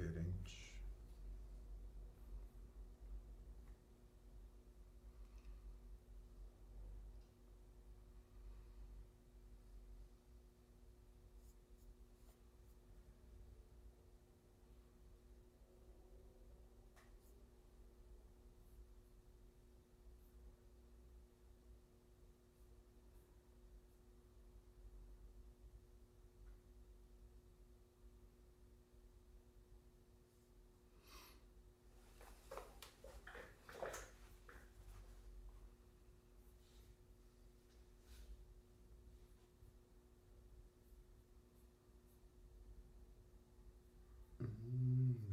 diferente.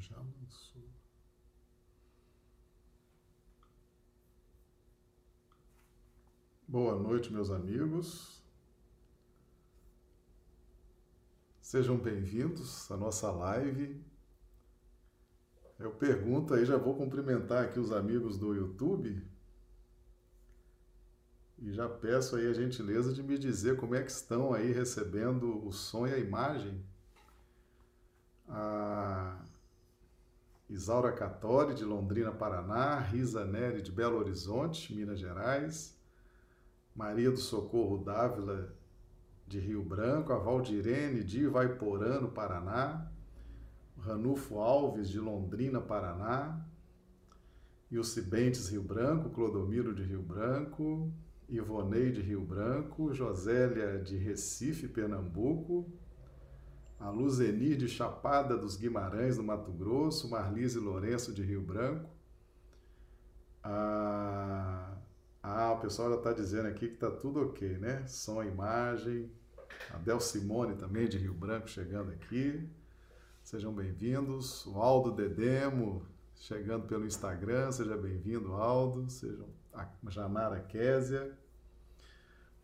Já lançou. Boa noite, meus amigos. Sejam bem-vindos à nossa live. Eu pergunto aí, já vou cumprimentar aqui os amigos do YouTube. E já peço aí a gentileza de me dizer como é que estão aí recebendo o som e a imagem. A Isaura Catori, de Londrina, Paraná, Risa Neri, de Belo Horizonte, Minas Gerais, Maria do Socorro Dávila, de Rio Branco, a Valdirene, de Ivaiporã, no Paraná, Ranulfo Alves, de Londrina, Paraná, Ilcibentes Rio Branco, Clodomiro de Rio Branco, Ivonei de Rio Branco, Josélia de Recife, Pernambuco, a Luzenir de Chapada dos Guimarães, no Mato Grosso, Marlise Lourenço de Rio Branco. Ah, ah o pessoal já está dizendo aqui que está tudo ok, né? Som, imagem. A Del Simone também de Rio Branco chegando aqui. Sejam bem-vindos. O Aldo Dedemo chegando pelo Instagram. Seja bem-vindo, Aldo. Sejam a Janara Késia.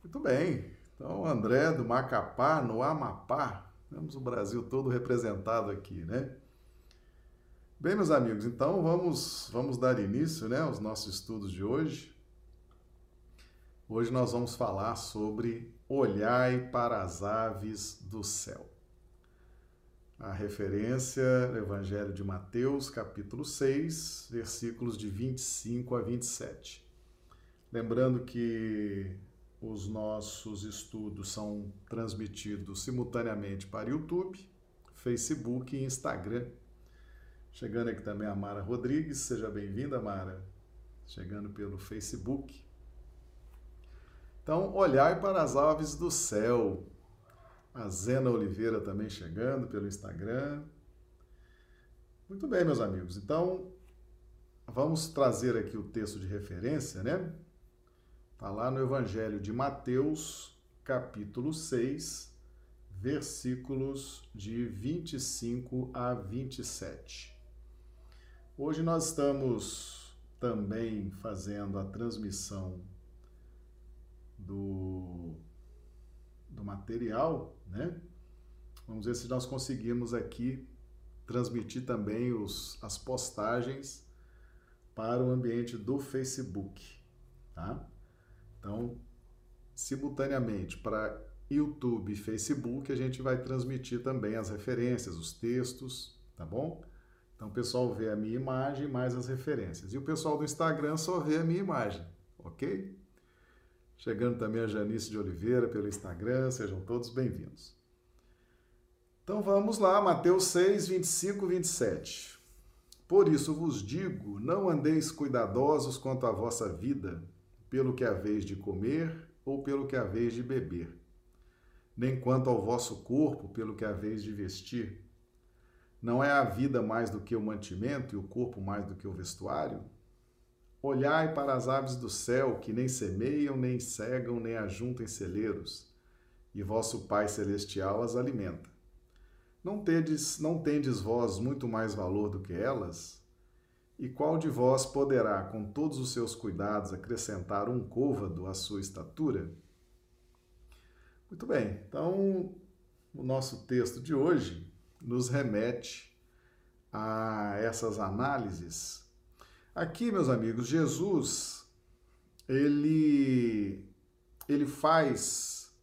Muito bem. Então, André do Macapá, no Amapá, temos o Brasil todo representado aqui, né? Bem, meus amigos, então vamos, vamos dar início né, aos nossos estudos de hoje. Hoje nós vamos falar sobre olhai para as aves do céu. A referência é Evangelho de Mateus, capítulo 6, versículos de 25 a 27. Lembrando que os nossos estudos são transmitidos simultaneamente para YouTube, Facebook e Instagram. Chegando aqui também a Mara Rodrigues, seja bem-vinda, Mara. Chegando pelo Facebook. Então, olhai para as aves do céu. A Zena Oliveira também chegando pelo Instagram. Muito bem, meus amigos. Então, vamos trazer aqui o texto de referência, né? Está lá no Evangelho de Mateus, capítulo 6, versículos de 25 a 27. Hoje nós estamos também fazendo a transmissão do, do material, né? Vamos ver se nós conseguimos aqui transmitir também os, as postagens para o ambiente do Facebook, tá? Então, simultaneamente para YouTube e Facebook, a gente vai transmitir também as referências, os textos, tá bom? Então o pessoal vê a minha imagem mais as referências. E o pessoal do Instagram só vê a minha imagem, ok? Chegando também a Janice de Oliveira pelo Instagram, sejam todos bem-vindos. Então vamos lá, Mateus 6, 25, 27. Por isso vos digo: não andeis cuidadosos quanto à vossa vida pelo que haveis de comer ou pelo que haveis de beber, nem quanto ao vosso corpo, pelo que haveis de vestir. Não é a vida mais do que o mantimento e o corpo mais do que o vestuário? Olhai para as aves do céu, que nem semeiam, nem cegam, nem ajuntam celeiros, e vosso Pai celestial as alimenta. Não tendes, não tendes vós muito mais valor do que elas? E qual de vós poderá, com todos os seus cuidados, acrescentar um côvado à sua estatura? Muito bem, então o nosso texto de hoje nos remete a essas análises. Aqui, meus amigos, Jesus ele ele faz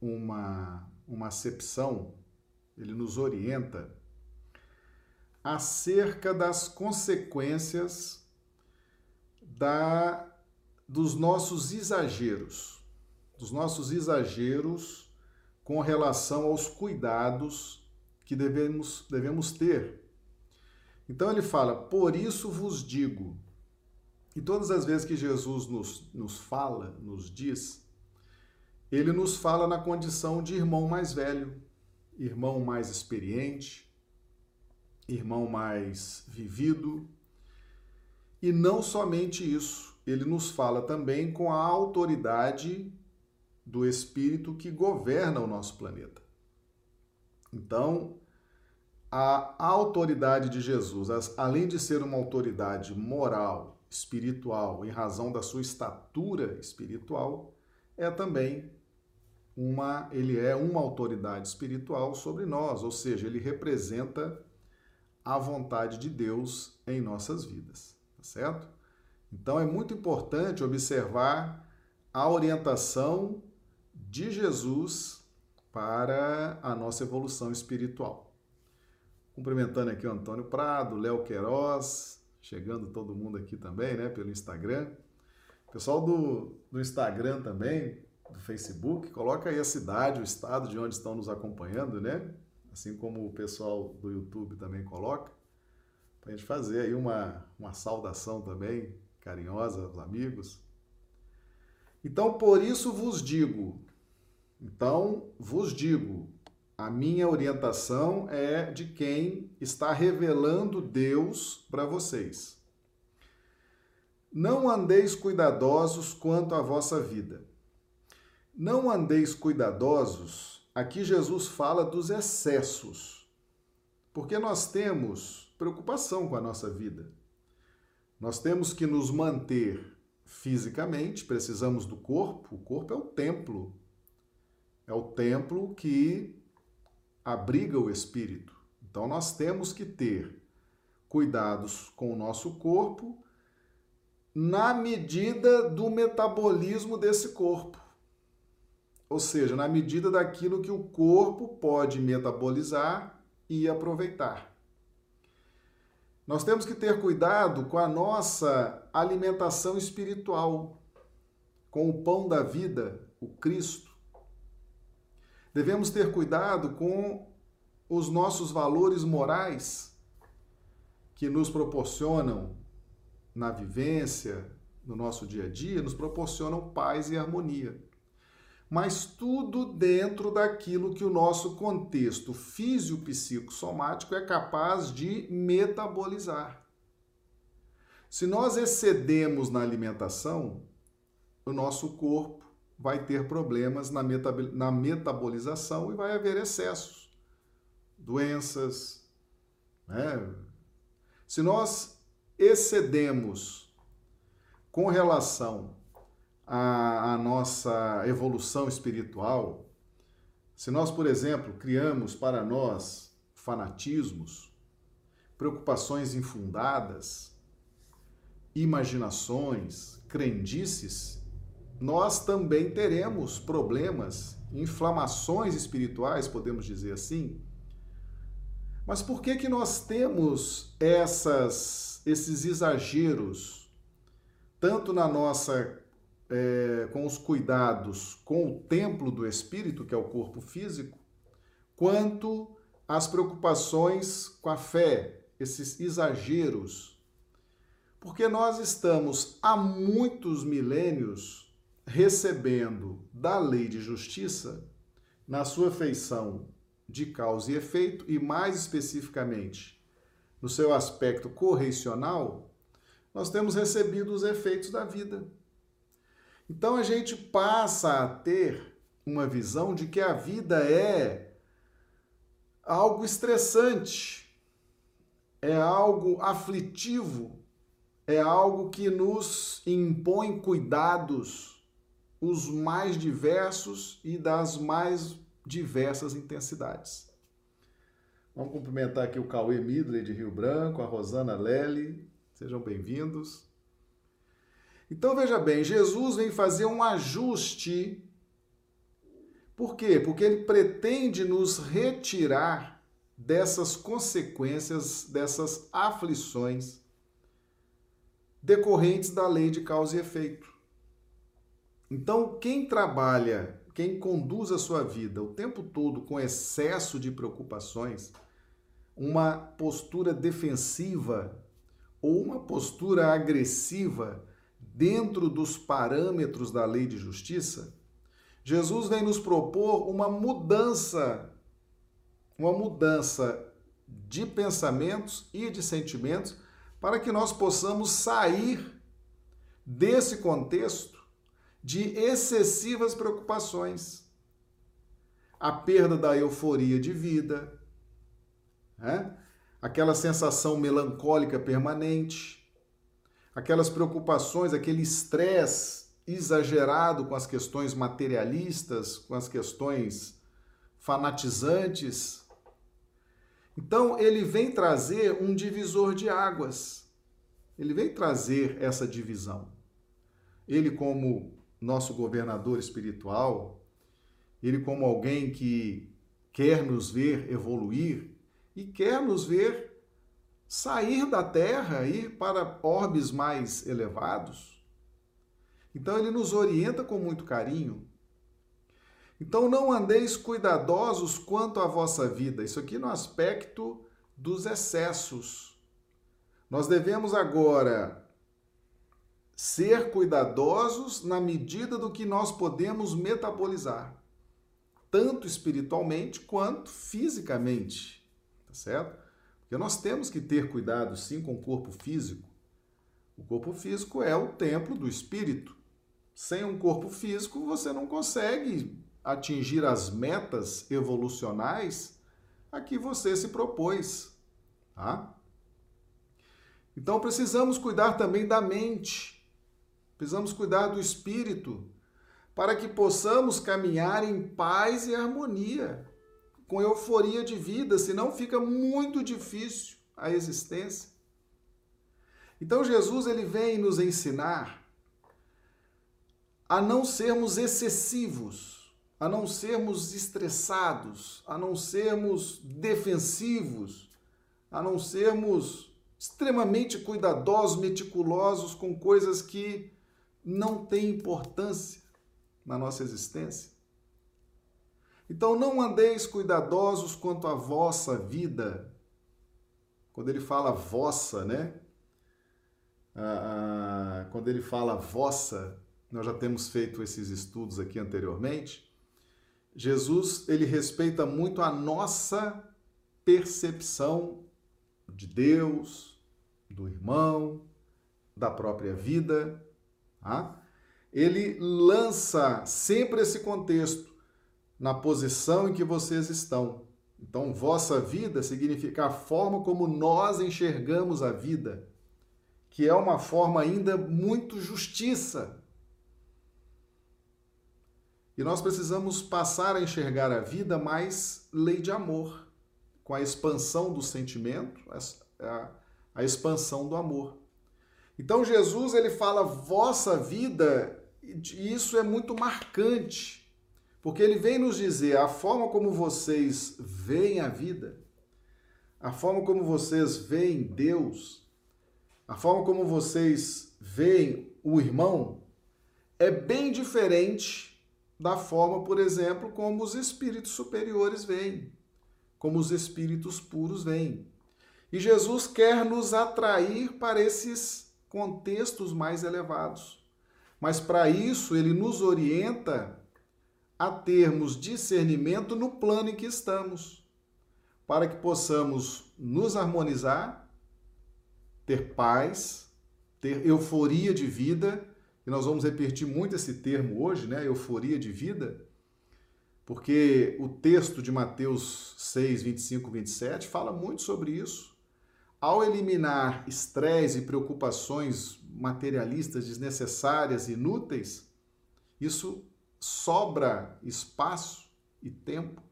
uma uma acepção, ele nos orienta acerca das consequências da dos nossos exageros, dos nossos exageros com relação aos cuidados que devemos, devemos ter. Então ele fala: Por isso vos digo. E todas as vezes que Jesus nos, nos fala, nos diz, ele nos fala na condição de irmão mais velho, irmão mais experiente, irmão mais vivido. E não somente isso, ele nos fala também com a autoridade do Espírito que governa o nosso planeta. Então, a autoridade de Jesus, além de ser uma autoridade moral, espiritual, em razão da sua estatura espiritual, é também uma, ele é uma autoridade espiritual sobre nós, ou seja, ele representa a vontade de Deus em nossas vidas, tá certo? Então é muito importante observar a orientação de Jesus para a nossa evolução espiritual. Cumprimentando aqui o Antônio Prado, Léo Queiroz, chegando todo mundo aqui também, né, pelo Instagram. Pessoal do, do Instagram também, do Facebook, coloca aí a cidade, o estado de onde estão nos acompanhando, né? Assim como o pessoal do YouTube também coloca, para a gente fazer aí uma, uma saudação também carinhosa aos amigos. Então, por isso vos digo, então vos digo, a minha orientação é de quem está revelando Deus para vocês. Não andeis cuidadosos quanto à vossa vida. Não andeis cuidadosos, aqui Jesus fala dos excessos, porque nós temos preocupação com a nossa vida. Nós temos que nos manter fisicamente, precisamos do corpo, o corpo é o templo. É o templo que abriga o espírito. Então nós temos que ter cuidados com o nosso corpo na medida do metabolismo desse corpo. Ou seja, na medida daquilo que o corpo pode metabolizar e aproveitar. Nós temos que ter cuidado com a nossa alimentação espiritual, com o pão da vida, o Cristo. Devemos ter cuidado com os nossos valores morais que nos proporcionam na vivência, no nosso dia a dia, nos proporcionam paz e harmonia mas tudo dentro daquilo que o nosso contexto físico-psicossomático é capaz de metabolizar. Se nós excedemos na alimentação, o nosso corpo vai ter problemas na, na metabolização e vai haver excessos, doenças. Né? Se nós excedemos com relação a, a nossa evolução espiritual, se nós, por exemplo, criamos para nós fanatismos, preocupações infundadas, imaginações, crendices, nós também teremos problemas, inflamações espirituais, podemos dizer assim. Mas por que que nós temos essas esses exageros tanto na nossa é, com os cuidados com o templo do espírito, que é o corpo físico, quanto as preocupações com a fé, esses exageros. Porque nós estamos há muitos milênios recebendo da lei de justiça, na sua feição de causa e efeito, e mais especificamente no seu aspecto correcional, nós temos recebido os efeitos da vida. Então a gente passa a ter uma visão de que a vida é algo estressante, é algo aflitivo, é algo que nos impõe cuidados os mais diversos e das mais diversas intensidades. Vamos cumprimentar aqui o Cauê Midley de Rio Branco, a Rosana Lely, sejam bem-vindos. Então veja bem, Jesus vem fazer um ajuste. Por quê? Porque ele pretende nos retirar dessas consequências, dessas aflições decorrentes da lei de causa e efeito. Então, quem trabalha, quem conduz a sua vida o tempo todo com excesso de preocupações, uma postura defensiva ou uma postura agressiva dentro dos parâmetros da lei de justiça, Jesus vem nos propor uma mudança, uma mudança de pensamentos e de sentimentos para que nós possamos sair desse contexto de excessivas preocupações. A perda da euforia de vida, né? aquela sensação melancólica permanente, aquelas preocupações, aquele estresse exagerado com as questões materialistas, com as questões fanatizantes. Então, ele vem trazer um divisor de águas. Ele vem trazer essa divisão. Ele, como nosso governador espiritual, ele, como alguém que quer nos ver evoluir e quer nos ver sair da terra, ir para orbes mais elevados. Então, ele nos orienta com muito carinho. Então, não andeis cuidadosos quanto à vossa vida. Isso aqui no aspecto dos excessos. Nós devemos agora ser cuidadosos na medida do que nós podemos metabolizar, tanto espiritualmente quanto fisicamente, tá certo? Porque nós temos que ter cuidado sim com o corpo físico. O corpo físico é o templo do espírito. Sem um corpo físico, você não consegue atingir as metas evolucionais a que você se propôs, tá? Então precisamos cuidar também da mente Precisamos cuidar do espírito para que possamos caminhar em paz e harmonia, com euforia de vida, senão fica muito difícil a existência. Então Jesus ele vem nos ensinar a não sermos excessivos, a não sermos estressados, a não sermos defensivos, a não sermos extremamente cuidadosos, meticulosos com coisas que não tem importância na nossa existência? Então não andeis cuidadosos quanto à vossa vida. Quando ele fala vossa, né? Ah, ah, quando ele fala vossa, nós já temos feito esses estudos aqui anteriormente. Jesus ele respeita muito a nossa percepção de Deus, do irmão, da própria vida. Tá? Ele lança sempre esse contexto na posição em que vocês estão. Então, vossa vida significa a forma como nós enxergamos a vida, que é uma forma ainda muito justiça. E nós precisamos passar a enxergar a vida mais lei de amor, com a expansão do sentimento, a, a expansão do amor. Então Jesus ele fala vossa vida e isso é muito marcante, porque ele vem nos dizer a forma como vocês veem a vida, a forma como vocês veem Deus, a forma como vocês veem o irmão é bem diferente da forma, por exemplo, como os espíritos superiores veem, como os espíritos puros veem. E Jesus quer nos atrair para esses contextos mais elevados. Mas para isso, ele nos orienta a termos discernimento no plano em que estamos, para que possamos nos harmonizar, ter paz, ter euforia de vida, e nós vamos repetir muito esse termo hoje, né? Euforia de vida, porque o texto de Mateus 6, 25, 27 fala muito sobre isso. Ao eliminar estresse e preocupações materialistas desnecessárias e inúteis, isso sobra espaço e tempo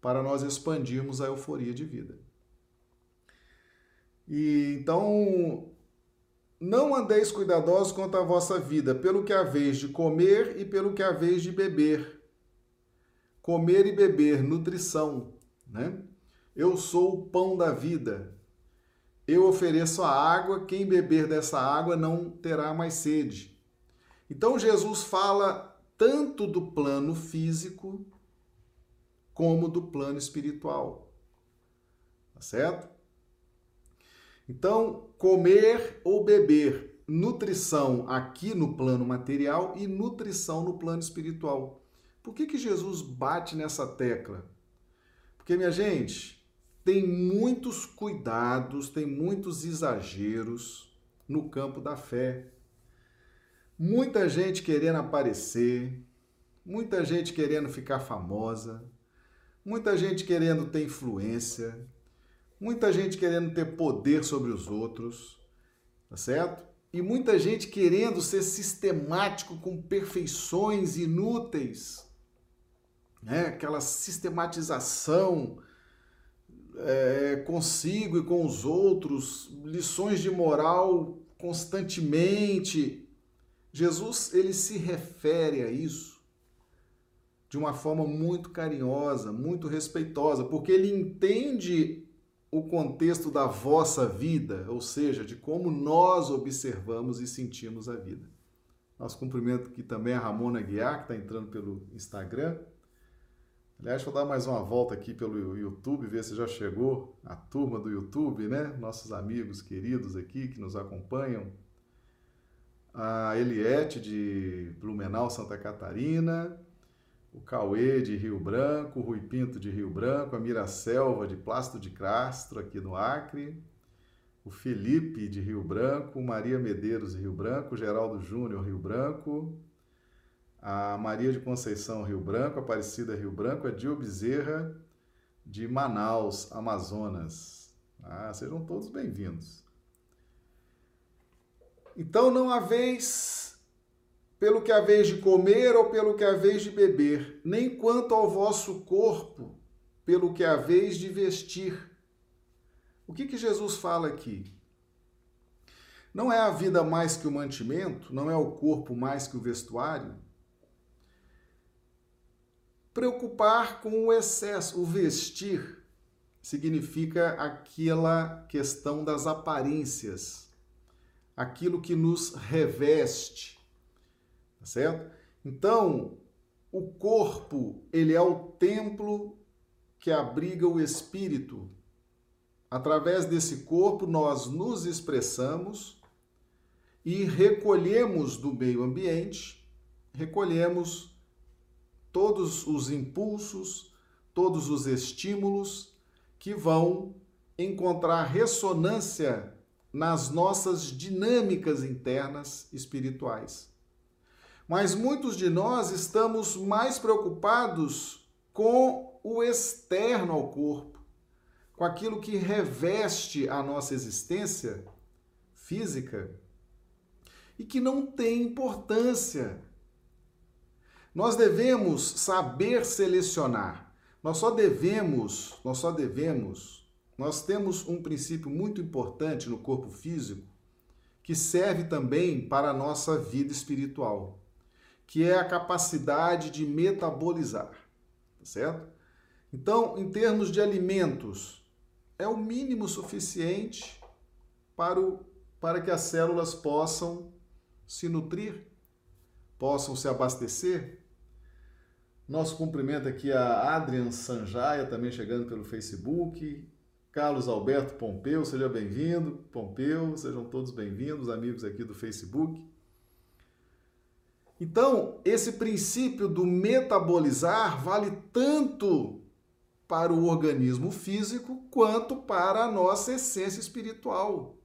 para nós expandirmos a euforia de vida. E então, não andeis cuidadosos quanto à vossa vida, pelo que haveis de comer e pelo que haveis de beber. Comer e beber, nutrição, né? Eu sou o pão da vida. Eu ofereço a água, quem beber dessa água não terá mais sede. Então Jesus fala tanto do plano físico como do plano espiritual. Tá certo? Então, comer ou beber, nutrição aqui no plano material e nutrição no plano espiritual. Por que, que Jesus bate nessa tecla? Porque, minha gente, tem muitos cuidados, tem muitos exageros no campo da fé. Muita gente querendo aparecer, muita gente querendo ficar famosa, muita gente querendo ter influência, muita gente querendo ter poder sobre os outros, tá certo? E muita gente querendo ser sistemático com perfeições inúteis, né? aquela sistematização é, consigo e com os outros, lições de moral constantemente. Jesus ele se refere a isso de uma forma muito carinhosa, muito respeitosa, porque ele entende o contexto da vossa vida, ou seja, de como nós observamos e sentimos a vida. Nosso cumprimento aqui também a Ramona Guiar, que está entrando pelo Instagram. Aliás, vou dar mais uma volta aqui pelo YouTube, ver se já chegou a turma do YouTube, né? Nossos amigos queridos aqui que nos acompanham. A Eliette de Blumenau, Santa Catarina o Cauê de Rio Branco, o Rui Pinto de Rio Branco, a Miracelva de Plástico de Castro, aqui no Acre, o Felipe de Rio Branco, Maria Medeiros de Rio Branco, Geraldo Júnior Rio Branco, a Maria de Conceição Rio Branco, Aparecida Rio Branco, a Dio Bezerra de Manaus, Amazonas. Ah, sejam todos bem-vindos. Então não há vez pelo que haveis de comer ou pelo que haveis de beber, nem quanto ao vosso corpo, pelo que haveis de vestir. O que, que Jesus fala aqui? Não é a vida mais que o mantimento? Não é o corpo mais que o vestuário? Preocupar com o excesso, o vestir, significa aquela questão das aparências, aquilo que nos reveste certo? Então, o corpo, ele é o templo que abriga o espírito. Através desse corpo nós nos expressamos e recolhemos do meio ambiente, recolhemos todos os impulsos, todos os estímulos que vão encontrar ressonância nas nossas dinâmicas internas espirituais. Mas muitos de nós estamos mais preocupados com o externo ao corpo, com aquilo que reveste a nossa existência física e que não tem importância. Nós devemos saber selecionar. Nós só devemos, nós só devemos, nós temos um princípio muito importante no corpo físico que serve também para a nossa vida espiritual que é a capacidade de metabolizar, tá certo? Então, em termos de alimentos, é o mínimo suficiente para, o, para que as células possam se nutrir, possam se abastecer. Nosso cumprimento aqui a Adrian Sanjaia, também chegando pelo Facebook. Carlos Alberto Pompeu, seja bem-vindo. Pompeu, sejam todos bem-vindos, amigos aqui do Facebook. Então, esse princípio do metabolizar vale tanto para o organismo físico quanto para a nossa essência espiritual.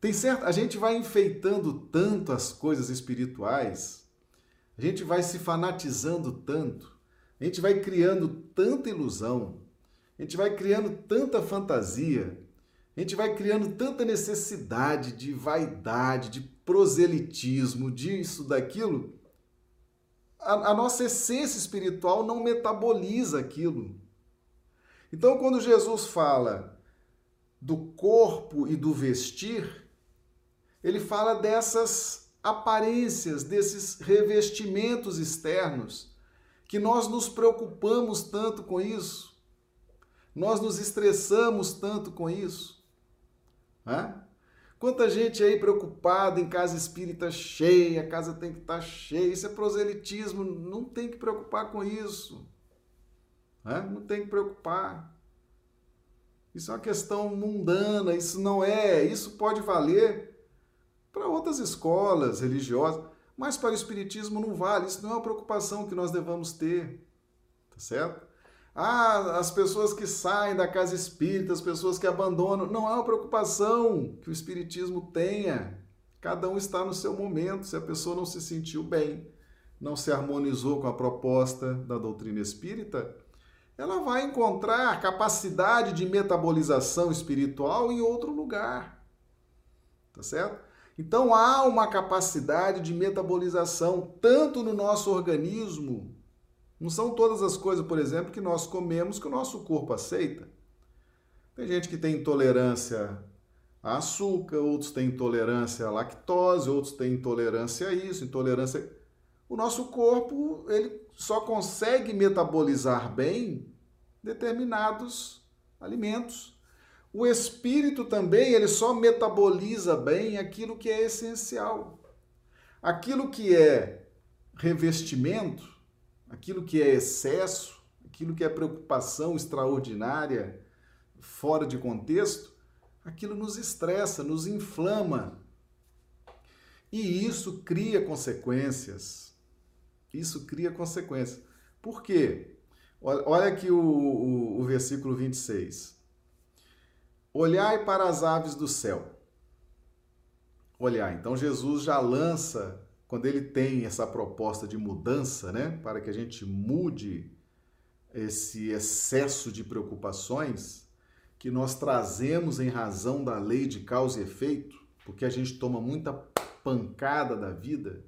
Tem certo, a gente vai enfeitando tanto as coisas espirituais, a gente vai se fanatizando tanto, a gente vai criando tanta ilusão, a gente vai criando tanta fantasia, a gente vai criando tanta necessidade de vaidade, de proselitismo, disso, daquilo. A, a nossa essência espiritual não metaboliza aquilo. Então, quando Jesus fala do corpo e do vestir, ele fala dessas aparências, desses revestimentos externos, que nós nos preocupamos tanto com isso, nós nos estressamos tanto com isso. Hã? Quanta gente aí preocupada em casa espírita cheia, a casa tem que estar tá cheia. Isso é proselitismo, não tem que preocupar com isso. Hã? Não tem que preocupar. Isso é uma questão mundana, isso não é, isso pode valer para outras escolas religiosas, mas para o espiritismo não vale, isso não é uma preocupação que nós devamos ter. Tá certo? Ah, as pessoas que saem da casa espírita, as pessoas que abandonam. Não é uma preocupação que o espiritismo tenha. Cada um está no seu momento. Se a pessoa não se sentiu bem, não se harmonizou com a proposta da doutrina espírita, ela vai encontrar capacidade de metabolização espiritual em outro lugar. Tá certo? Então há uma capacidade de metabolização tanto no nosso organismo. Não são todas as coisas, por exemplo, que nós comemos que o nosso corpo aceita. Tem gente que tem intolerância a açúcar, outros têm intolerância à lactose, outros têm intolerância a isso, intolerância. O nosso corpo ele só consegue metabolizar bem determinados alimentos. O espírito também, ele só metaboliza bem aquilo que é essencial. Aquilo que é revestimento, aquilo que é excesso, aquilo que é preocupação extraordinária, fora de contexto, aquilo nos estressa, nos inflama. E isso cria consequências. Isso cria consequências. Por quê? Olha aqui o, o, o versículo 26. Olhai para as aves do céu. Olhar. Então Jesus já lança, quando ele tem essa proposta de mudança, né, para que a gente mude esse excesso de preocupações que nós trazemos em razão da lei de causa e efeito, porque a gente toma muita pancada da vida,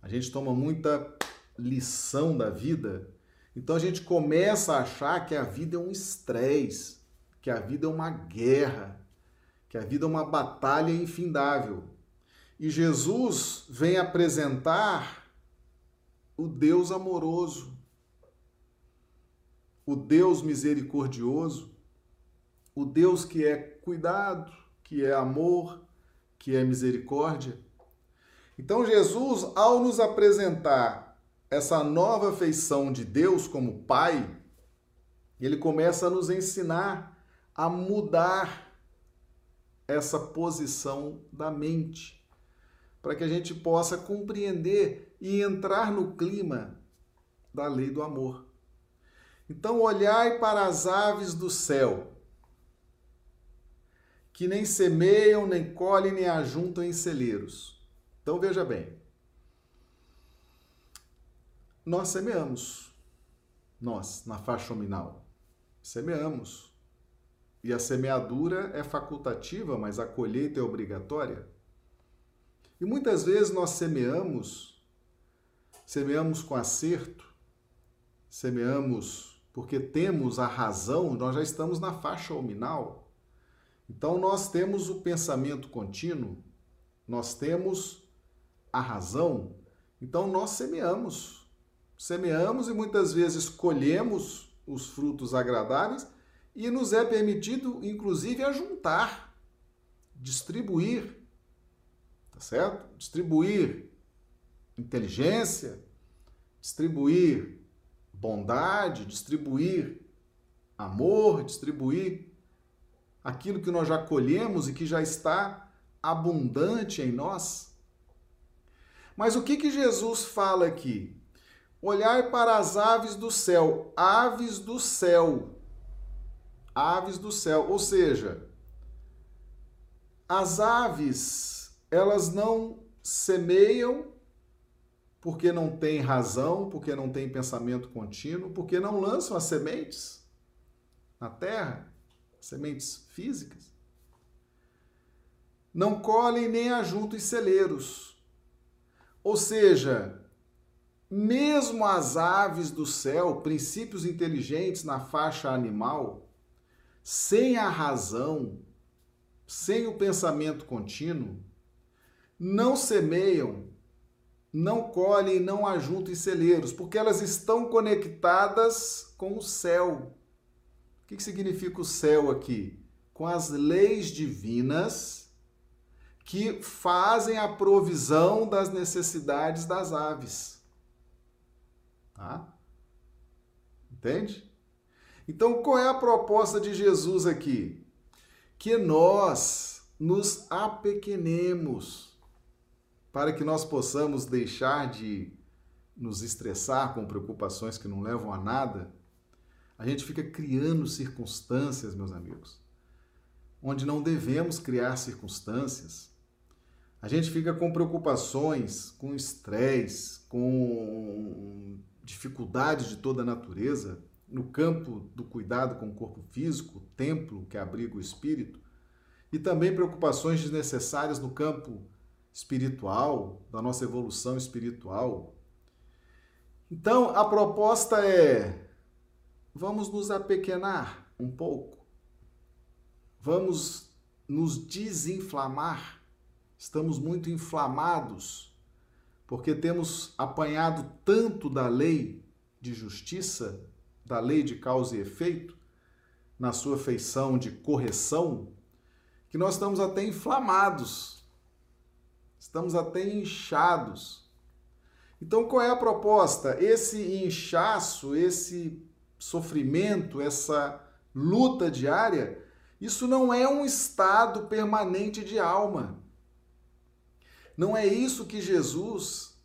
a gente toma muita lição da vida, então a gente começa a achar que a vida é um estresse que a vida é uma guerra, que a vida é uma batalha infindável. E Jesus vem apresentar o Deus amoroso, o Deus misericordioso, o Deus que é cuidado, que é amor, que é misericórdia. Então, Jesus, ao nos apresentar essa nova feição de Deus como Pai, ele começa a nos ensinar a mudar essa posição da mente, para que a gente possa compreender e entrar no clima da lei do amor. Então, olhai para as aves do céu, que nem semeiam, nem colhem, nem ajuntam em celeiros. Então, veja bem. Nós semeamos, nós, na faixa nominal, semeamos. E a semeadura é facultativa, mas a colheita é obrigatória. E muitas vezes nós semeamos, semeamos com acerto, semeamos porque temos a razão, nós já estamos na faixa nominal. Então nós temos o pensamento contínuo, nós temos a razão, então nós semeamos. Semeamos e muitas vezes colhemos os frutos agradáveis e nos é permitido, inclusive, ajuntar, distribuir, tá certo? Distribuir inteligência, distribuir bondade, distribuir amor, distribuir aquilo que nós já colhemos e que já está abundante em nós. Mas o que que Jesus fala aqui? Olhar para as aves do céu, aves do céu aves do céu. Ou seja, as aves, elas não semeiam porque não têm razão, porque não têm pensamento contínuo, porque não lançam as sementes na terra, sementes físicas. Não colhem nem ajuntam em celeiros. Ou seja, mesmo as aves do céu, princípios inteligentes na faixa animal, sem a razão, sem o pensamento contínuo, não semeiam, não colhem, não ajuntam em celeiros, porque elas estão conectadas com o céu. O que significa o céu aqui? Com as leis divinas que fazem a provisão das necessidades das aves. Tá? Entende? Então, qual é a proposta de Jesus aqui? Que nós nos apequenemos para que nós possamos deixar de nos estressar com preocupações que não levam a nada. A gente fica criando circunstâncias, meus amigos, onde não devemos criar circunstâncias. A gente fica com preocupações, com estresse, com dificuldades de toda natureza no campo do cuidado com o corpo físico, o templo que abriga o espírito, e também preocupações desnecessárias no campo espiritual, da nossa evolução espiritual. Então, a proposta é: vamos nos apequenar um pouco, vamos nos desinflamar. Estamos muito inflamados porque temos apanhado tanto da lei de justiça, da lei de causa e efeito, na sua feição de correção, que nós estamos até inflamados, estamos até inchados. Então, qual é a proposta? Esse inchaço, esse sofrimento, essa luta diária, isso não é um estado permanente de alma. Não é isso que Jesus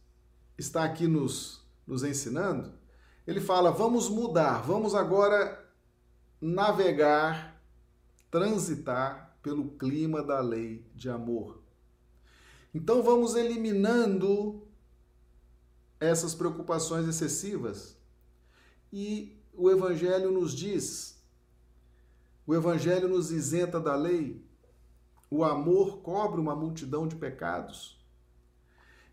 está aqui nos, nos ensinando? Ele fala: vamos mudar, vamos agora navegar, transitar pelo clima da lei de amor. Então vamos eliminando essas preocupações excessivas. E o Evangelho nos diz: o Evangelho nos isenta da lei, o amor cobre uma multidão de pecados.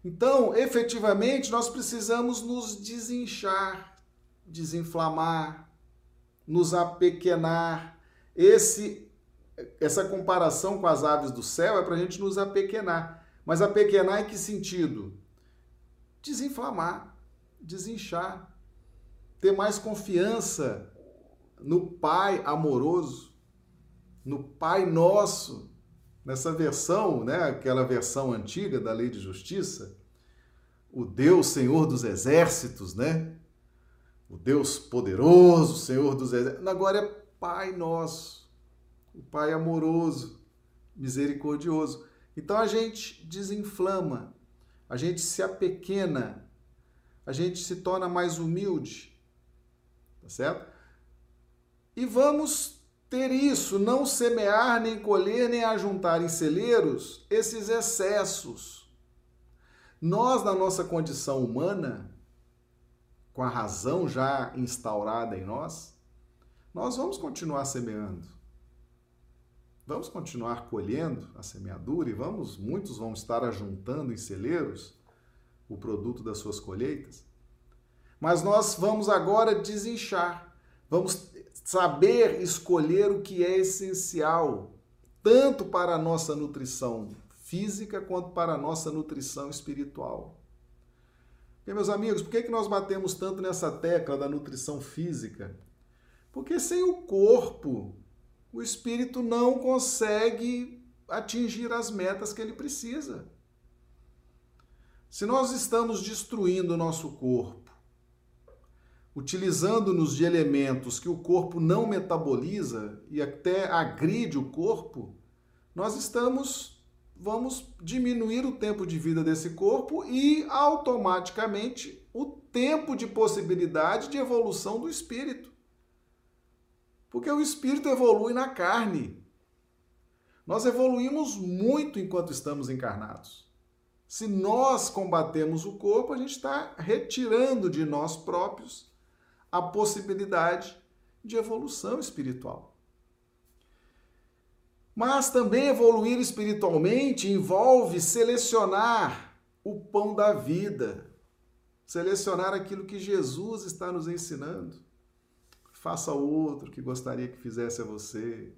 Então, efetivamente, nós precisamos nos desinchar, desinflamar, nos apequenar. Esse, essa comparação com as aves do céu é para a gente nos apequenar. Mas apequenar em que sentido? Desinflamar, desinchar, ter mais confiança no Pai amoroso, no Pai nosso, nessa versão, né, aquela versão antiga da lei de justiça, o Deus Senhor dos exércitos, né? O Deus poderoso, Senhor dos exércitos. Agora é Pai nosso, o Pai amoroso, misericordioso. Então a gente desinflama, a gente se apequena, a gente se torna mais humilde, tá certo? E vamos ter isso, não semear, nem colher, nem ajuntar em celeiros esses excessos. Nós, na nossa condição humana, com a razão já instaurada em nós, nós vamos continuar semeando. Vamos continuar colhendo a semeadura e vamos, muitos vão estar ajuntando em celeiros o produto das suas colheitas. Mas nós vamos agora desinchar. Vamos saber escolher o que é essencial, tanto para a nossa nutrição física quanto para a nossa nutrição espiritual. E, meus amigos, por que, que nós batemos tanto nessa tecla da nutrição física? Porque sem o corpo, o espírito não consegue atingir as metas que ele precisa. Se nós estamos destruindo o nosso corpo, utilizando-nos de elementos que o corpo não metaboliza e até agride o corpo, nós estamos vamos diminuir o tempo de vida desse corpo e automaticamente o tempo de possibilidade de evolução do espírito. Porque o espírito evolui na carne. Nós evoluímos muito enquanto estamos encarnados. Se nós combatemos o corpo, a gente está retirando de nós próprios a possibilidade de evolução espiritual. Mas também evoluir espiritualmente envolve selecionar o pão da vida, selecionar aquilo que Jesus está nos ensinando. Faça ao outro que gostaria que fizesse a você.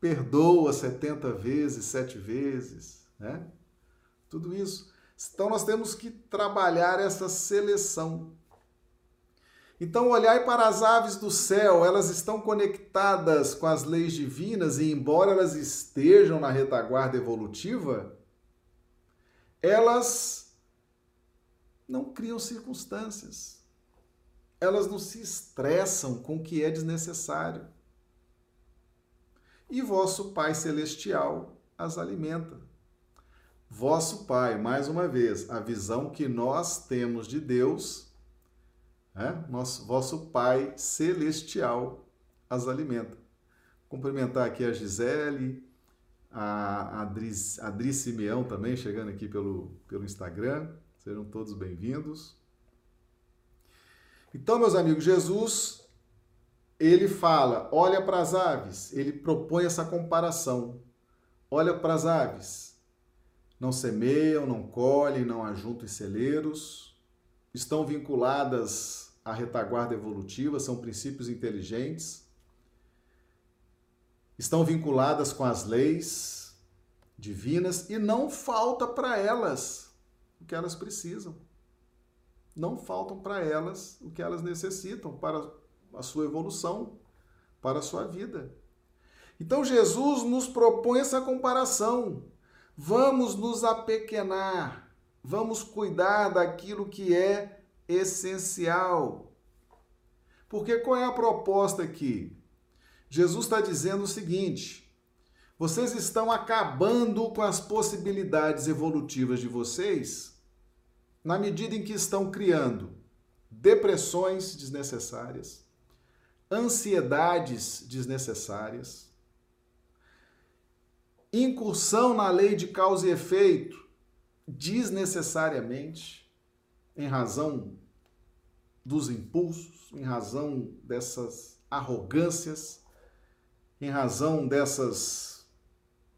Perdoa 70 vezes, sete vezes, né? Tudo isso. Então nós temos que trabalhar essa seleção então, olhai para as aves do céu, elas estão conectadas com as leis divinas e, embora elas estejam na retaguarda evolutiva, elas não criam circunstâncias. Elas não se estressam com o que é desnecessário. E vosso Pai Celestial as alimenta. Vosso Pai, mais uma vez, a visão que nós temos de Deus né? Nosso, vosso Pai Celestial as alimenta. Cumprimentar aqui a Gisele, a Adri, Adri Simeão também, chegando aqui pelo, pelo Instagram. Sejam todos bem-vindos. Então, meus amigos, Jesus ele fala: olha para as aves, ele propõe essa comparação. Olha para as aves. Não semeiam, não colhem, não ajuntam em celeiros, estão vinculadas à retaguarda evolutiva, são princípios inteligentes, estão vinculadas com as leis divinas e não falta para elas o que elas precisam. Não faltam para elas o que elas necessitam para a sua evolução, para a sua vida. Então Jesus nos propõe essa comparação. Vamos nos apequenar, vamos cuidar daquilo que é essencial. Porque qual é a proposta aqui? Jesus está dizendo o seguinte: vocês estão acabando com as possibilidades evolutivas de vocês na medida em que estão criando depressões desnecessárias, ansiedades desnecessárias, incursão na lei de causa e efeito desnecessariamente, em razão dos impulsos, em razão dessas arrogâncias, em razão dessas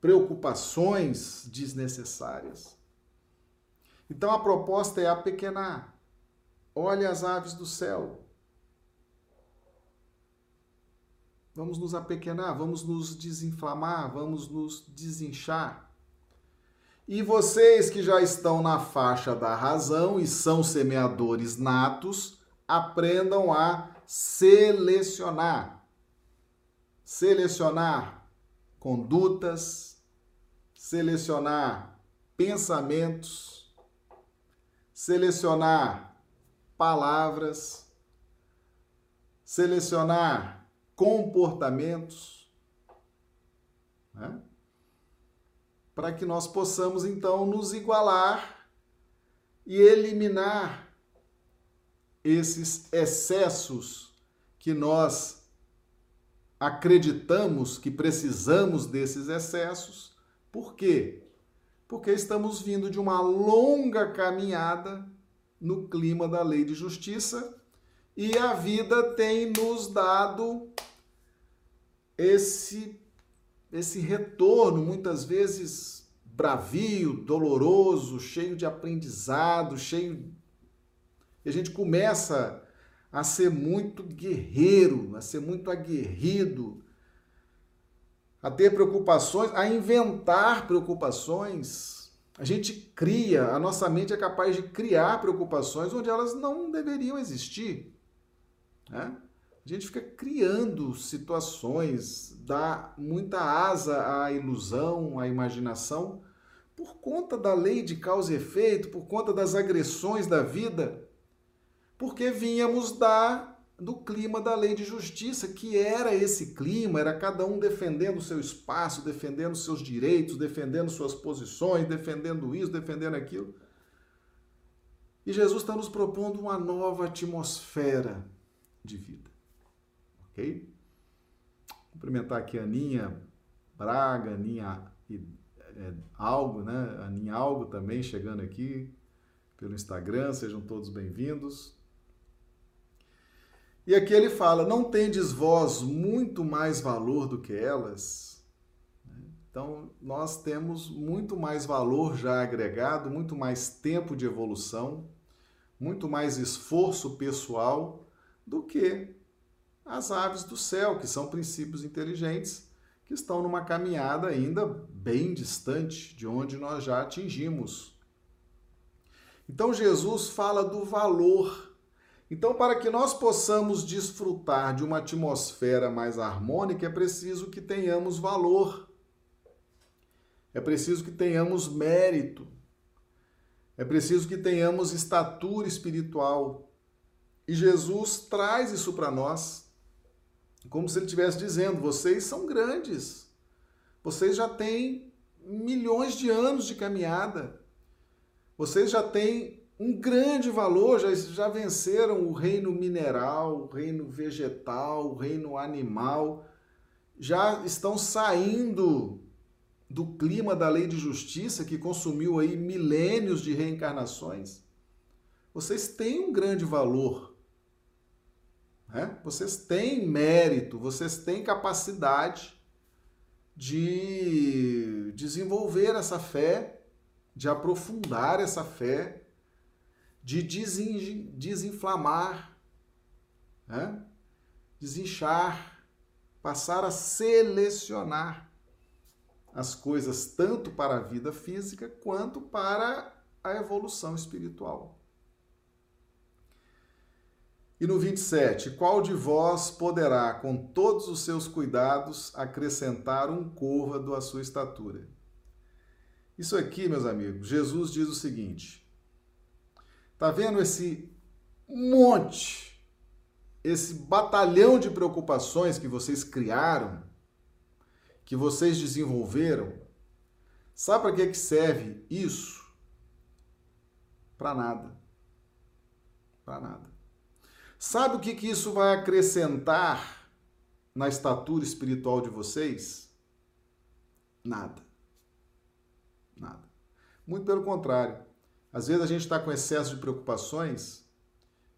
preocupações desnecessárias. Então a proposta é apequenar. Olhe as aves do céu, Vamos nos apequenar, vamos nos desinflamar, vamos nos desinchar. E vocês que já estão na faixa da razão e são semeadores natos, aprendam a selecionar. Selecionar condutas, selecionar pensamentos, selecionar palavras, selecionar comportamentos, né? para que nós possamos então nos igualar e eliminar esses excessos que nós acreditamos que precisamos desses excessos. Por quê? Porque estamos vindo de uma longa caminhada no clima da lei de justiça e a vida tem nos dado esse esse retorno muitas vezes bravio, doloroso, cheio de aprendizado, cheio e a gente começa a ser muito guerreiro, a ser muito aguerrido, a ter preocupações, a inventar preocupações. A gente cria, a nossa mente é capaz de criar preocupações onde elas não deveriam existir. Né? A gente fica criando situações, dá muita asa à ilusão, à imaginação, por conta da lei de causa e efeito, por conta das agressões da vida, porque vínhamos da do clima da lei de justiça, que era esse clima, era cada um defendendo o seu espaço, defendendo seus direitos, defendendo suas posições, defendendo isso, defendendo aquilo. E Jesus está nos propondo uma nova atmosfera de vida ok? Cumprimentar aqui a Aninha Braga, Aninha é, Algo, né? Aninha Algo também chegando aqui pelo Instagram, sejam todos bem-vindos. E aqui ele fala: Não tendes vós muito mais valor do que elas? Então, nós temos muito mais valor já agregado, muito mais tempo de evolução, muito mais esforço pessoal do que as aves do céu, que são princípios inteligentes que estão numa caminhada ainda bem distante de onde nós já atingimos. Então Jesus fala do valor. Então, para que nós possamos desfrutar de uma atmosfera mais harmônica, é preciso que tenhamos valor. É preciso que tenhamos mérito. É preciso que tenhamos estatura espiritual. E Jesus traz isso para nós como se ele estivesse dizendo: vocês são grandes, vocês já têm milhões de anos de caminhada, vocês já têm um grande valor, já, já venceram o reino mineral, o reino vegetal, o reino animal, já estão saindo do clima da lei de justiça que consumiu aí milênios de reencarnações. Vocês têm um grande valor Né? Vocês têm mérito, vocês têm capacidade de desenvolver essa fé, de aprofundar essa fé, de desinflamar, né? desinchar, passar a selecionar as coisas tanto para a vida física quanto para a evolução espiritual. E no 27, qual de vós poderá, com todos os seus cuidados, acrescentar um côvado à sua estatura? Isso aqui, meus amigos, Jesus diz o seguinte: tá vendo esse monte, esse batalhão de preocupações que vocês criaram, que vocês desenvolveram? Sabe para que, que serve isso? Para nada. Para nada. Sabe o que, que isso vai acrescentar na estatura espiritual de vocês? Nada. Nada. Muito pelo contrário. Às vezes a gente está com excesso de preocupações,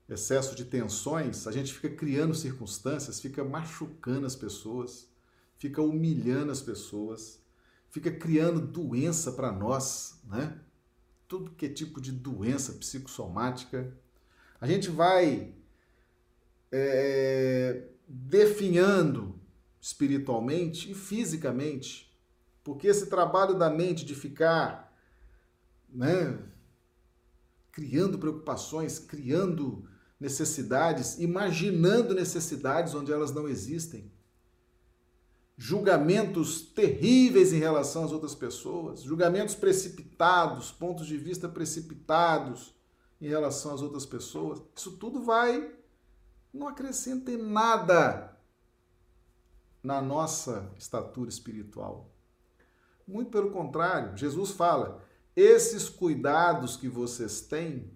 excesso de tensões, a gente fica criando circunstâncias, fica machucando as pessoas, fica humilhando as pessoas, fica criando doença para nós, né? Tudo que é tipo de doença psicossomática. A gente vai é, definhando espiritualmente e fisicamente, porque esse trabalho da mente de ficar né, criando preocupações, criando necessidades, imaginando necessidades onde elas não existem, julgamentos terríveis em relação às outras pessoas, julgamentos precipitados, pontos de vista precipitados em relação às outras pessoas, isso tudo vai não acrescentem nada na nossa estatura espiritual. Muito pelo contrário, Jesus fala: esses cuidados que vocês têm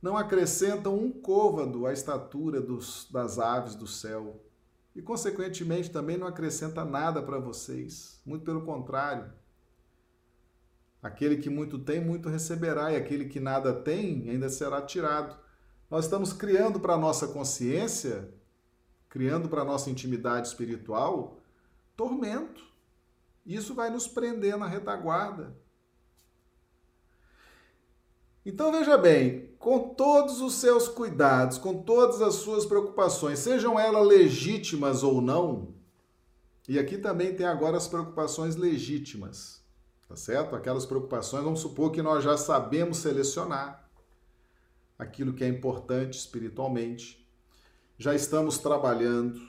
não acrescentam um côvado à estatura dos, das aves do céu. E, consequentemente, também não acrescenta nada para vocês. Muito pelo contrário. Aquele que muito tem, muito receberá, e aquele que nada tem, ainda será tirado. Nós estamos criando para a nossa consciência, criando para a nossa intimidade espiritual, tormento. Isso vai nos prender na retaguarda. Então veja bem, com todos os seus cuidados, com todas as suas preocupações, sejam elas legítimas ou não, e aqui também tem agora as preocupações legítimas, tá certo? Aquelas preocupações, vamos supor que nós já sabemos selecionar aquilo que é importante espiritualmente. Já estamos trabalhando,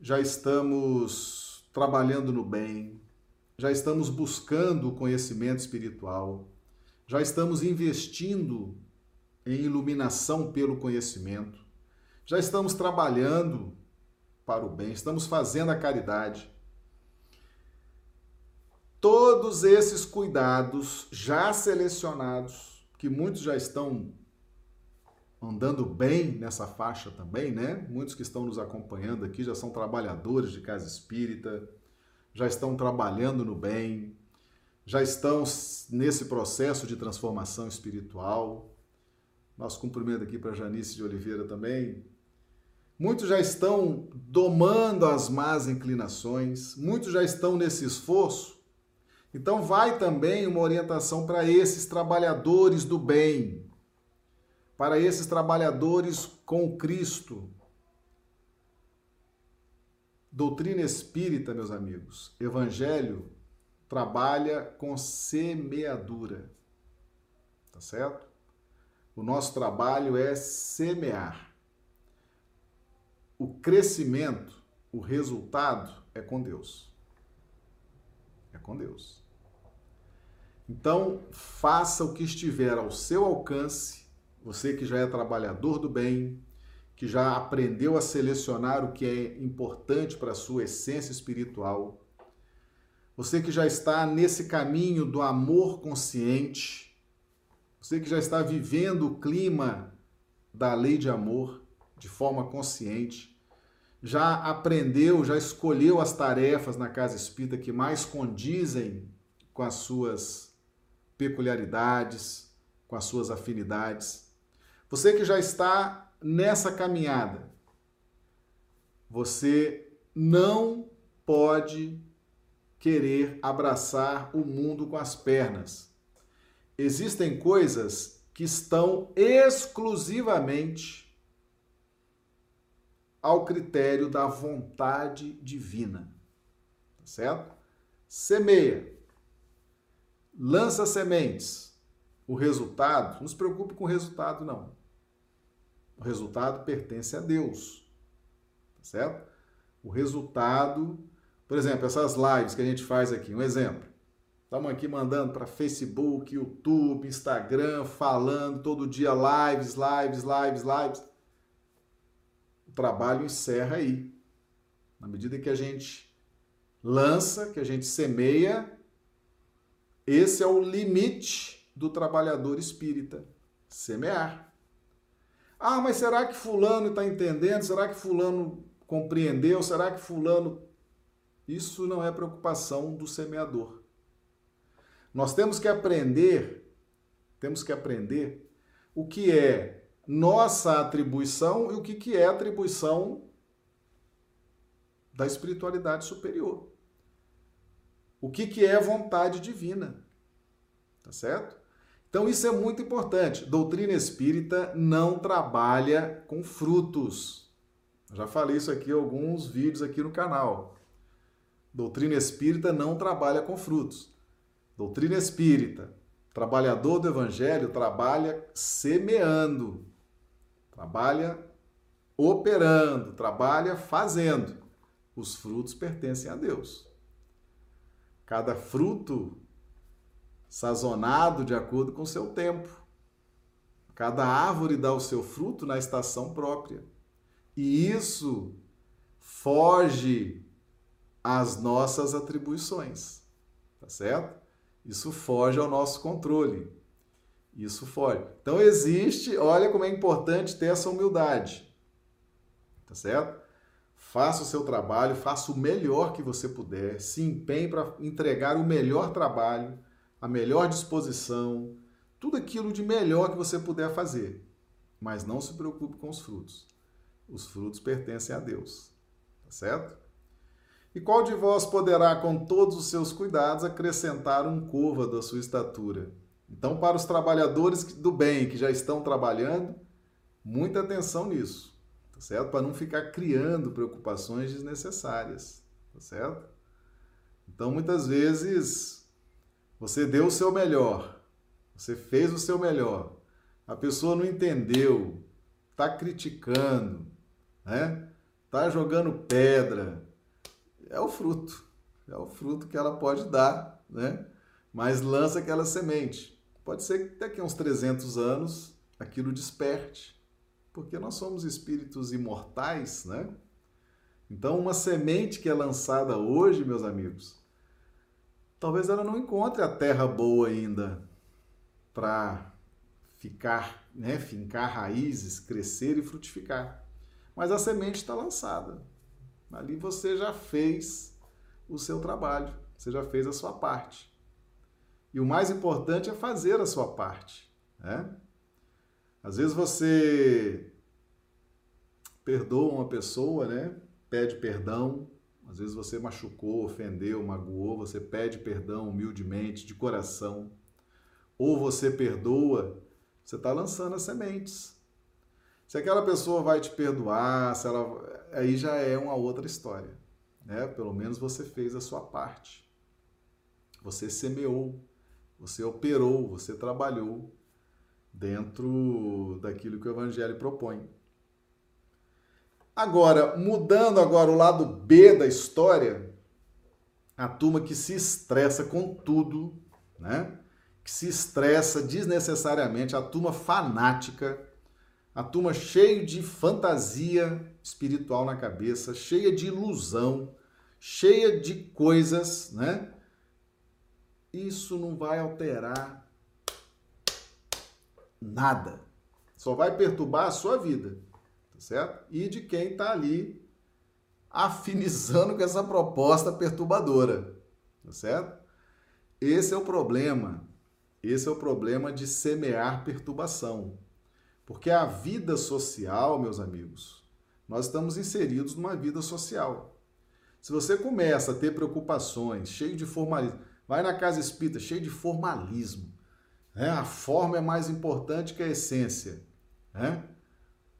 já estamos trabalhando no bem, já estamos buscando o conhecimento espiritual, já estamos investindo em iluminação pelo conhecimento, já estamos trabalhando para o bem, estamos fazendo a caridade. Todos esses cuidados já selecionados, que muitos já estão andando bem nessa faixa também, né? Muitos que estão nos acompanhando aqui já são trabalhadores de casa espírita, já estão trabalhando no bem, já estão nesse processo de transformação espiritual. Nosso cumprimento aqui para Janice de Oliveira também. Muitos já estão domando as más inclinações, muitos já estão nesse esforço. Então, vai também uma orientação para esses trabalhadores do bem, para esses trabalhadores com Cristo. Doutrina espírita, meus amigos, evangelho trabalha com semeadura. Tá certo? O nosso trabalho é semear. O crescimento, o resultado é com Deus. É com Deus. Então, faça o que estiver ao seu alcance você que já é trabalhador do bem, que já aprendeu a selecionar o que é importante para a sua essência espiritual, você que já está nesse caminho do amor consciente, você que já está vivendo o clima da lei de amor de forma consciente, já aprendeu, já escolheu as tarefas na casa espírita que mais condizem com as suas peculiaridades, com as suas afinidades. Você que já está nessa caminhada, você não pode querer abraçar o mundo com as pernas. Existem coisas que estão exclusivamente ao critério da vontade divina. Tá certo? Semeia. Lança sementes. O resultado, não se preocupe com o resultado não. O resultado pertence a Deus. Tá certo? O resultado, por exemplo, essas lives que a gente faz aqui, um exemplo. Estamos aqui mandando para Facebook, YouTube, Instagram, falando todo dia lives, lives, lives, lives. O trabalho encerra aí. Na medida que a gente lança, que a gente semeia, esse é o limite do trabalhador espírita, semear. Ah, mas será que fulano está entendendo? Será que fulano compreendeu? Será que fulano isso não é preocupação do semeador. Nós temos que aprender, temos que aprender o que é nossa atribuição e o que, que é atribuição da espiritualidade superior. O que, que é vontade divina. Tá certo? Então isso é muito importante. Doutrina espírita não trabalha com frutos. já falei isso aqui em alguns vídeos aqui no canal. Doutrina espírita não trabalha com frutos. Doutrina espírita. Trabalhador do evangelho trabalha semeando, trabalha operando, trabalha fazendo. Os frutos pertencem a Deus. Cada fruto sazonado de acordo com seu tempo. Cada árvore dá o seu fruto na estação própria. E isso foge às nossas atribuições. Tá certo? Isso foge ao nosso controle. Isso foge. Então existe, olha como é importante ter essa humildade. Tá certo? Faça o seu trabalho, faça o melhor que você puder, se empenhe para entregar o melhor trabalho, a melhor disposição, tudo aquilo de melhor que você puder fazer. Mas não se preocupe com os frutos. Os frutos pertencem a Deus. Tá certo? E qual de vós poderá, com todos os seus cuidados, acrescentar um côvado à sua estatura? Então, para os trabalhadores do bem que já estão trabalhando, muita atenção nisso, tá certo? Para não ficar criando preocupações desnecessárias, tá certo? Então, muitas vezes, você deu o seu melhor, você fez o seu melhor, a pessoa não entendeu, está criticando, né? Está jogando pedra, é o fruto. É o fruto que ela pode dar, né? Mas lança aquela semente. Pode ser que daqui a uns 300 anos aquilo desperte, porque nós somos espíritos imortais, né? Então, uma semente que é lançada hoje, meus amigos, talvez ela não encontre a terra boa ainda para ficar, né, fincar raízes, crescer e frutificar. Mas a semente está lançada. Ali você já fez o seu trabalho, você já fez a sua parte. E o mais importante é fazer a sua parte. Né? Às vezes você perdoa uma pessoa, né? pede perdão. Às vezes você machucou, ofendeu, magoou, você pede perdão humildemente, de coração. Ou você perdoa, você está lançando as sementes. Se aquela pessoa vai te perdoar, se ela aí já é uma outra história. Né? Pelo menos você fez a sua parte. Você semeou, você operou, você trabalhou dentro daquilo que o evangelho propõe. Agora, mudando agora o lado B da história, a turma que se estressa com tudo, né? Que se estressa desnecessariamente, a turma fanática, a turma cheia de fantasia espiritual na cabeça, cheia de ilusão, cheia de coisas, né? Isso não vai alterar nada. Só vai perturbar a sua vida, tá certo? E de quem está ali afinizando com essa proposta perturbadora, tá certo? Esse é o problema. Esse é o problema de semear perturbação. Porque a vida social, meus amigos, nós estamos inseridos numa vida social. Se você começa a ter preocupações, cheio de formalismo, vai na casa espírita, cheio de formalismo. Né? A forma é mais importante que a essência. Né?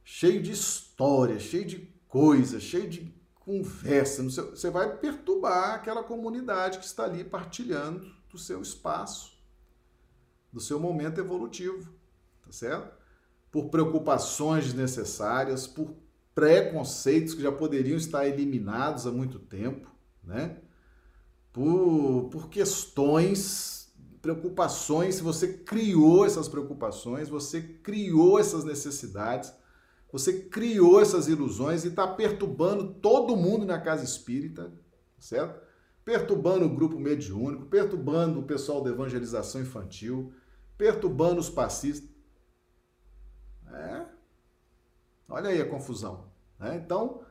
Cheio de história, cheio de coisa, cheio de conversa. Você vai perturbar aquela comunidade que está ali partilhando do seu espaço, do seu momento evolutivo. Tá certo? Por preocupações desnecessárias, por preconceitos que já poderiam estar eliminados há muito tempo, né? Por, por questões, preocupações, se você criou essas preocupações, você criou essas necessidades, você criou essas ilusões e está perturbando todo mundo na casa espírita, certo? Perturbando o grupo mediúnico, perturbando o pessoal da evangelização infantil, perturbando os passistas. É. Olha aí a confusão. Né? Então,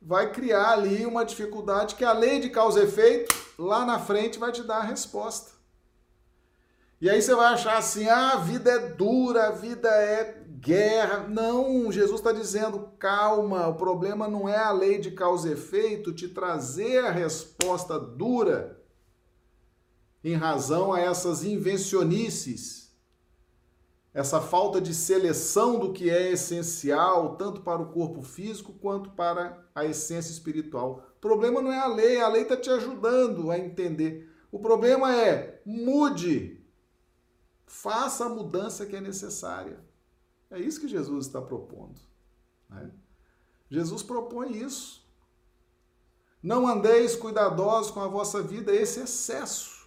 vai criar ali uma dificuldade que a lei de causa e efeito, lá na frente, vai te dar a resposta. E aí você vai achar assim: ah, a vida é dura, a vida é guerra. Não, Jesus está dizendo: calma, o problema não é a lei de causa e efeito te trazer a resposta dura em razão a essas invencionices essa falta de seleção do que é essencial, tanto para o corpo físico quanto para a essência espiritual. O problema não é a lei, a lei está te ajudando a entender. O problema é mude, faça a mudança que é necessária. É isso que Jesus está propondo. Né? Jesus propõe isso. Não andeis cuidadosos com a vossa vida, esse excesso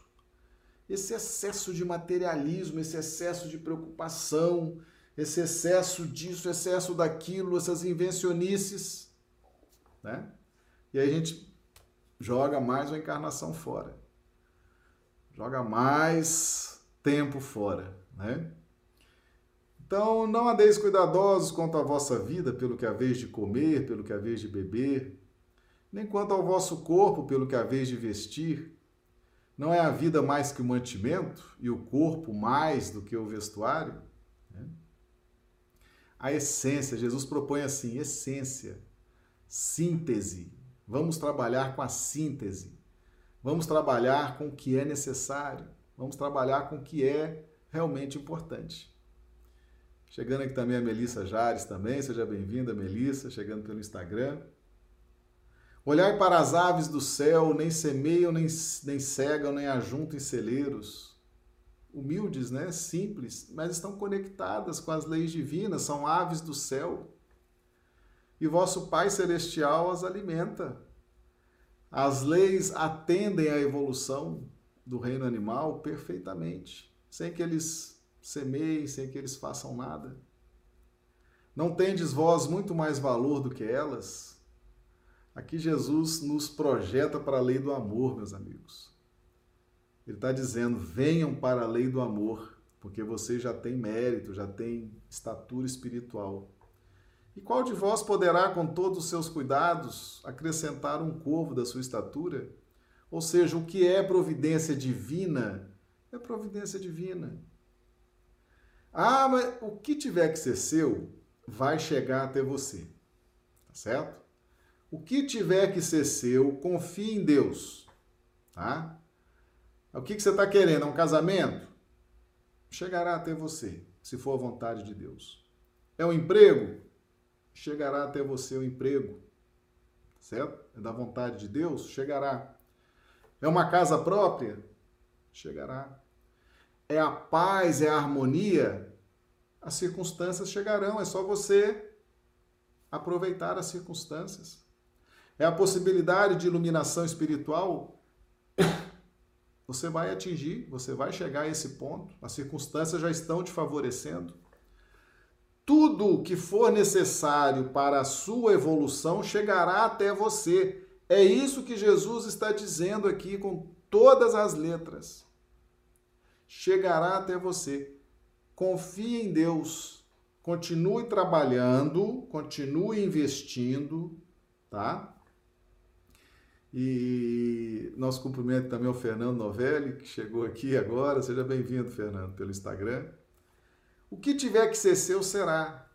esse excesso de materialismo, esse excesso de preocupação, esse excesso disso, excesso daquilo, essas invencionices, né? E aí a gente joga mais uma encarnação fora. Joga mais tempo fora, né? Então, não andeis cuidadosos quanto à vossa vida, pelo que haveis de comer, pelo que haveis de beber, nem quanto ao vosso corpo, pelo que haveis de vestir. Não é a vida mais que o mantimento e o corpo mais do que o vestuário? Né? A essência, Jesus propõe assim: essência, síntese. Vamos trabalhar com a síntese. Vamos trabalhar com o que é necessário. Vamos trabalhar com o que é realmente importante. Chegando aqui também a Melissa Jares também, seja bem-vinda, Melissa, chegando pelo Instagram. Olhai para as aves do céu, nem semeiam, nem, nem cegam, nem ajuntam em celeiros. Humildes, né? Simples, mas estão conectadas com as leis divinas, são aves do céu. E vosso Pai Celestial as alimenta. As leis atendem à evolução do reino animal perfeitamente, sem que eles semeiem, sem que eles façam nada. Não tendes vós muito mais valor do que elas? Aqui Jesus nos projeta para a lei do amor, meus amigos. Ele está dizendo: venham para a lei do amor, porque você já tem mérito, já tem estatura espiritual. E qual de vós poderá, com todos os seus cuidados, acrescentar um corvo da sua estatura? Ou seja, o que é providência divina é providência divina. Ah, mas o que tiver que ser seu vai chegar até você. Tá certo? O que tiver que ser seu, confie em Deus. Tá? O que, que você está querendo? É um casamento? Chegará até você, se for a vontade de Deus. É um emprego? Chegará até você o emprego. Certo? É da vontade de Deus? Chegará. É uma casa própria? Chegará. É a paz, é a harmonia? As circunstâncias chegarão, é só você aproveitar as circunstâncias é a possibilidade de iluminação espiritual, você vai atingir, você vai chegar a esse ponto, as circunstâncias já estão te favorecendo. Tudo que for necessário para a sua evolução chegará até você. É isso que Jesus está dizendo aqui com todas as letras. Chegará até você. Confie em Deus. Continue trabalhando, continue investindo, tá? E nosso cumprimento também ao Fernando Novelli, que chegou aqui agora. Seja bem-vindo, Fernando, pelo Instagram. O que tiver que ser seu será.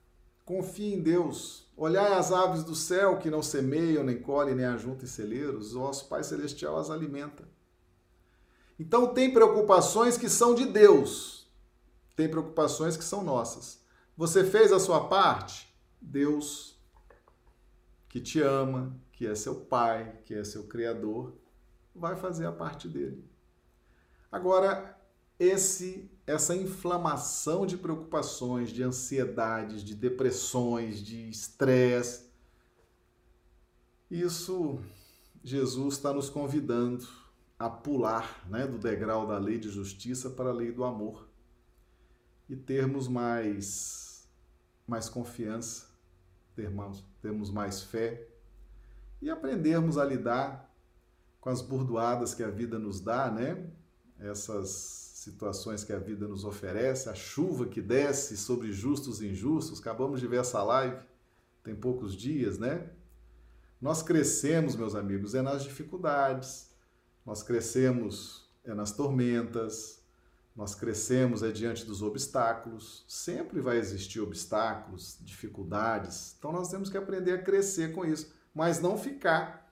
Confie em Deus. Olhai as aves do céu que não semeiam, nem colhem, nem ajuntam em celeiros, o vosso Pai Celestial as alimenta. Então tem preocupações que são de Deus, tem preocupações que são nossas. Você fez a sua parte? Deus, que te ama, que é seu Pai, que é seu Criador, vai fazer a parte dele. Agora, esse essa inflamação de preocupações, de ansiedades, de depressões, de estresse, isso Jesus está nos convidando a pular né, do degrau da lei de justiça para a lei do amor e termos mais, mais confiança, termos, termos mais fé e aprendermos a lidar com as burdoadas que a vida nos dá, né? Essas situações que a vida nos oferece, a chuva que desce sobre justos e injustos. Acabamos de ver essa live, tem poucos dias, né? Nós crescemos, meus amigos, é nas dificuldades, nós crescemos é nas tormentas, nós crescemos é diante dos obstáculos. Sempre vai existir obstáculos, dificuldades. Então nós temos que aprender a crescer com isso, mas não ficar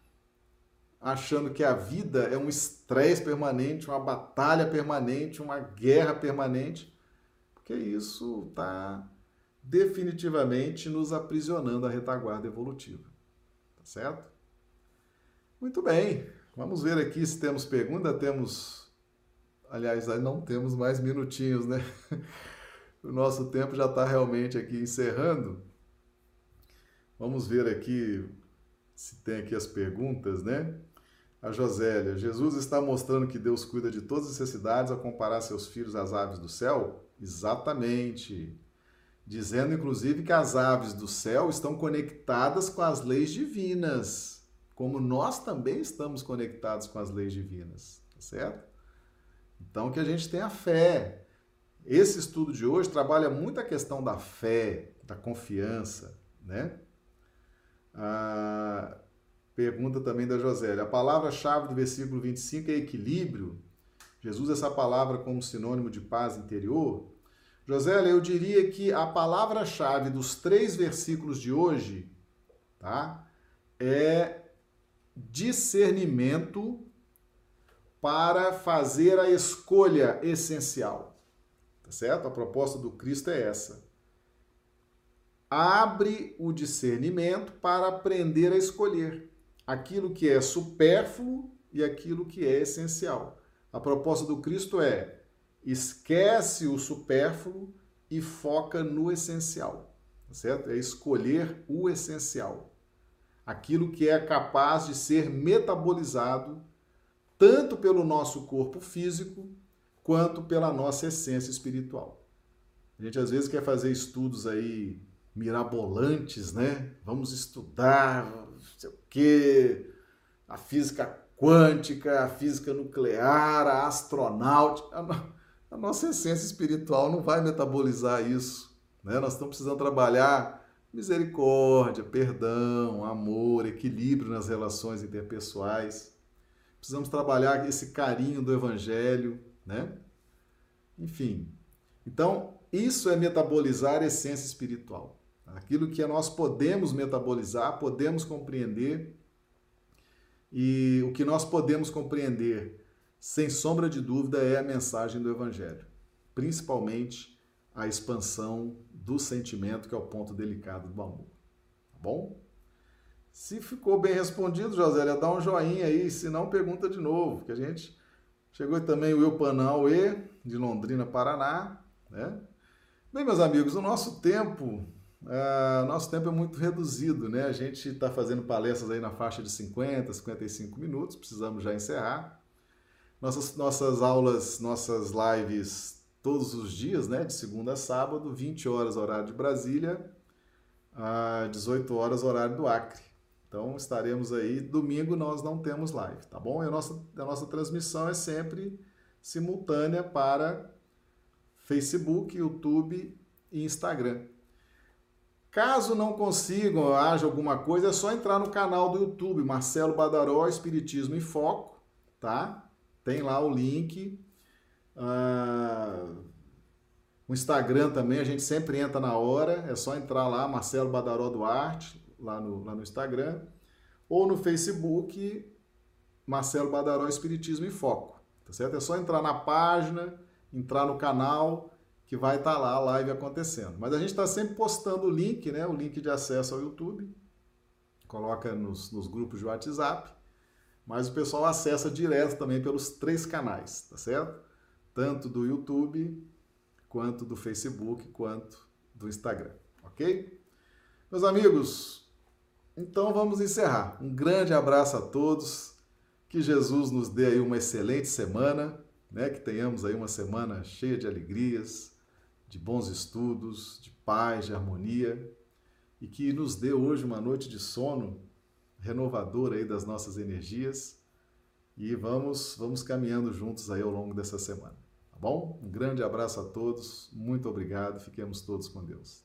achando que a vida é um estresse permanente, uma batalha permanente, uma guerra permanente, porque isso está definitivamente nos aprisionando à retaguarda evolutiva. Tá certo? Muito bem, vamos ver aqui se temos pergunta. Temos, aliás, não temos mais minutinhos, né? O nosso tempo já está realmente aqui encerrando. Vamos ver aqui se tem aqui as perguntas, né? A Josélia, Jesus está mostrando que Deus cuida de todas as necessidades ao comparar seus filhos às aves do céu? Exatamente. Dizendo, inclusive, que as aves do céu estão conectadas com as leis divinas, como nós também estamos conectados com as leis divinas, tá certo? Então, que a gente tenha fé. Esse estudo de hoje trabalha muito a questão da fé, da confiança, né? Pergunta também da Josélia. A palavra-chave do versículo 25 é equilíbrio. Jesus essa palavra como sinônimo de paz interior. Josélia, eu diria que a palavra-chave dos três versículos de hoje, tá? É discernimento para fazer a escolha essencial. Tá certo? A proposta do Cristo é essa. Abre o discernimento para aprender a escolher aquilo que é supérfluo e aquilo que é essencial. A proposta do Cristo é: esquece o supérfluo e foca no essencial, tá certo? É escolher o essencial. Aquilo que é capaz de ser metabolizado tanto pelo nosso corpo físico quanto pela nossa essência espiritual. A gente às vezes quer fazer estudos aí mirabolantes, né? Vamos estudar, sei o quê, a física quântica, a física nuclear, a astronáutica. A, nossa essência espiritual não vai metabolizar isso. Né? Nós estamos precisando trabalhar misericórdia, perdão, amor, equilíbrio nas relações interpessoais. Precisamos trabalhar esse carinho do evangelho, né? Enfim. Então, isso é metabolizar a essência espiritual. Aquilo que nós podemos metabolizar, podemos compreender. E o que nós podemos compreender, sem sombra de dúvida, é a mensagem do Evangelho, principalmente a expansão do sentimento, que é o ponto delicado do amor. Tá bom? Se ficou bem respondido, Josélia, dá um joinha aí, se não, pergunta de novo, que a gente chegou também o Eupanal E, de Londrina, Paraná, né? Bem, meus amigos, o nosso tempo Uh, nosso tempo é muito reduzido, né? A gente está fazendo palestras aí na faixa de 50, 55 minutos, precisamos já encerrar. Nossas, nossas aulas, nossas lives todos os dias, né? De segunda a sábado, 20 horas horário de Brasília, a 18 horas horário do Acre. Então estaremos aí. Domingo nós não temos live, tá bom? E a nossa, a nossa transmissão é sempre simultânea para Facebook, YouTube e Instagram. Caso não consigam, haja alguma coisa, é só entrar no canal do YouTube, Marcelo Badaró, Espiritismo em Foco, tá? Tem lá o link. Uh, O Instagram também, a gente sempre entra na hora, é só entrar lá, Marcelo Badaró Duarte, lá no, lá no Instagram, ou no Facebook, Marcelo Badaró Espiritismo em Foco, tá certo? É só entrar na página, entrar no canal, que vai estar tá lá a live acontecendo. Mas a gente está sempre postando o link, né? O link de acesso ao YouTube, coloca nos, nos grupos de WhatsApp, mas o pessoal acessa direto também pelos três canais, tá certo? Tanto do YouTube quanto do Facebook, quanto do Instagram, ok? Meus amigos, então vamos encerrar. Um grande abraço a todos, que Jesus nos dê aí uma excelente semana, né? Que tenhamos aí uma semana cheia de alegrias, de bons estudos, de paz, de harmonia e que nos dê hoje uma noite de sono renovadora aí das nossas energias e vamos vamos caminhando juntos aí ao longo dessa semana. Tá bom? Um grande abraço a todos, muito obrigado, fiquemos todos com Deus.